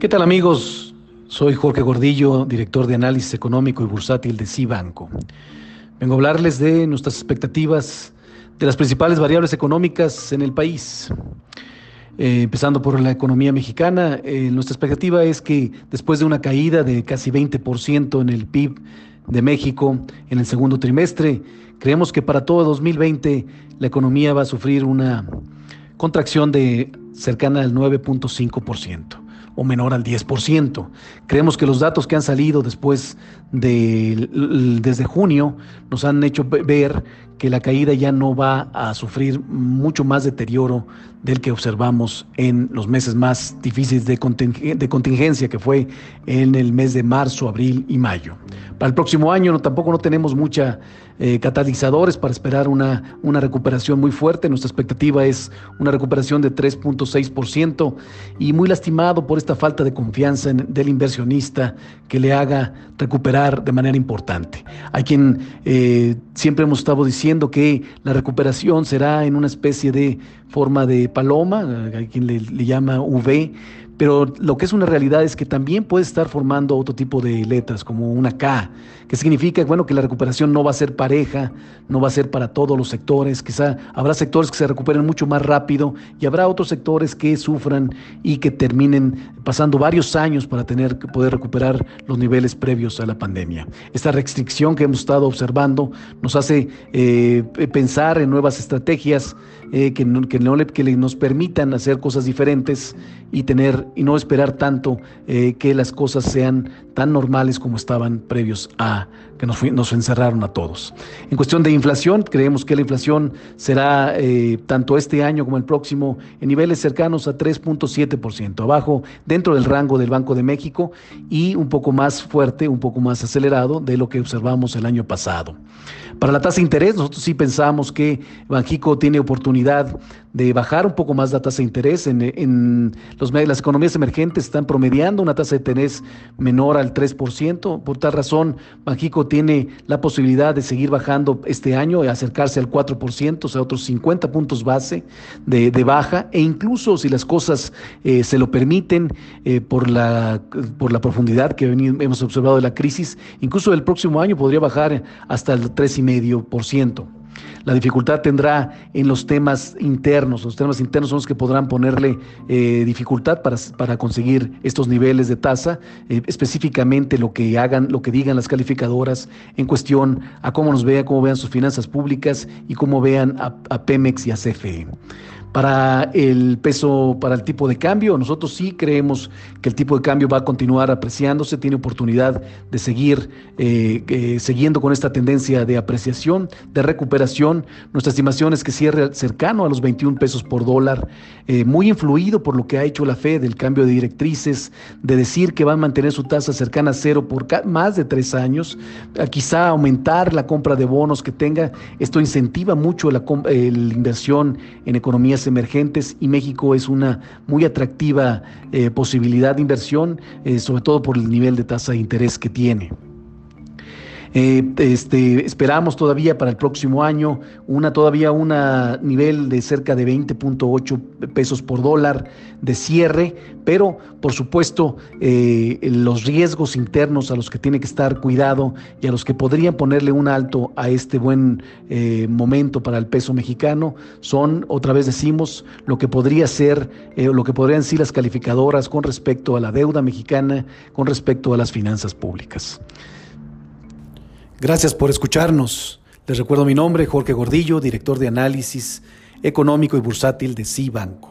¿Qué tal amigos? Soy Jorge Gordillo, director de análisis económico y bursátil de Cibanco. Vengo a hablarles de nuestras expectativas de las principales variables económicas en el país. Eh, empezando por la economía mexicana, eh, nuestra expectativa es que después de una caída de casi 20% en el PIB de México en el segundo trimestre, creemos que para todo 2020 la economía va a sufrir una contracción de cercana al 9.5% o menor al 10%. Creemos que los datos que han salido después de desde junio nos han hecho ver que la caída ya no va a sufrir mucho más deterioro del que observamos en los meses más difíciles de, contingencia, que fue en el mes de marzo, abril y mayo. Para el próximo año tampoco no tenemos mucha eh, catalizadores para esperar una, una recuperación muy fuerte. Nuestra expectativa es una recuperación de 3.6% y muy lastimado por esta falta de confianza del inversionista que le haga recuperar de manera importante. Hay quien eh, siempre hemos estado diciendo que la recuperación será en una especie de forma de paloma, hay quien le, le llama V, pero lo que es una realidad es que también puede estar formando otro tipo de letras, como una K, que significa bueno, que la recuperación no va a ser pareja, no va a ser para todos los sectores, quizá habrá sectores que se recuperen mucho más rápido y habrá otros sectores que sufran y que terminen pasando varios años para tener que poder recuperar los niveles previos a la pandemia. Esta restricción que hemos estado observando nos hace eh, pensar en nuevas estrategias eh, que, que, nos permitan hacer cosas diferentes y tener y no esperar tanto eh, que las cosas sean tan normales como estaban previos a que nos, nos, encerraron a todos. En cuestión de inflación, creemos que la inflación será eh, tanto este año como el próximo en niveles cercanos a 3.7%, abajo dentro del rango del Banco de México y un poco más fuerte, un poco más acelerado de lo que observamos el año pasado. Para la tasa de interés, nosotros sí pensamos que Banjico tiene oportunidad de bajar un poco más la tasa de interés. En, en los, las economías emergentes están promediando una tasa de interés menor al 3%. Por tal razón, Banjico tiene la posibilidad de seguir bajando este año y acercarse al 4%, o sea, otros 50 puntos base de, de baja. E incluso si las cosas eh, se lo permiten eh, por, la, por la profundidad que hemos observado de la crisis, incluso el próximo año podría bajar hasta el 3,5%. La dificultad tendrá en los temas internos. Los temas internos son los que podrán ponerle eh, dificultad para, para, conseguir estos niveles de tasa, eh, específicamente lo que hagan, lo que digan las calificadoras en cuestión a cómo nos vean, cómo vean sus finanzas públicas y cómo vean a, a Pemex y a CFE. Para el peso, para el tipo de cambio, nosotros sí creemos que el tipo de cambio va a continuar apreciándose, tiene oportunidad de seguir eh, siguiendo con esta tendencia de apreciación, de recuperación. Nuestra estimación es que cierre cercano a los 21 pesos por dólar, eh, muy influido por lo que ha hecho la Fed, del cambio de directrices, de decir que va a mantener su tasa cercana a cero por más de tres años, quizá aumentar la compra de bonos que tenga. Esto incentiva mucho la, la inversión en economías emergentes y México es una muy atractiva eh, posibilidad de inversión, eh, sobre todo por el nivel de tasa de interés que tiene. Eh, este, esperamos todavía para el próximo año una todavía un nivel de cerca de 20.8 pesos por dólar de cierre, pero por supuesto eh, los riesgos internos a los que tiene que estar cuidado y a los que podrían ponerle un alto a este buen eh, momento para el peso mexicano son, otra vez decimos, lo que podría ser, lo que podrían ser las calificadoras con respecto a la deuda mexicana, con respecto a las finanzas públicas. Gracias por escucharnos. Les recuerdo mi nombre, Jorge Gordillo, director de análisis económico y bursátil de Cibanco.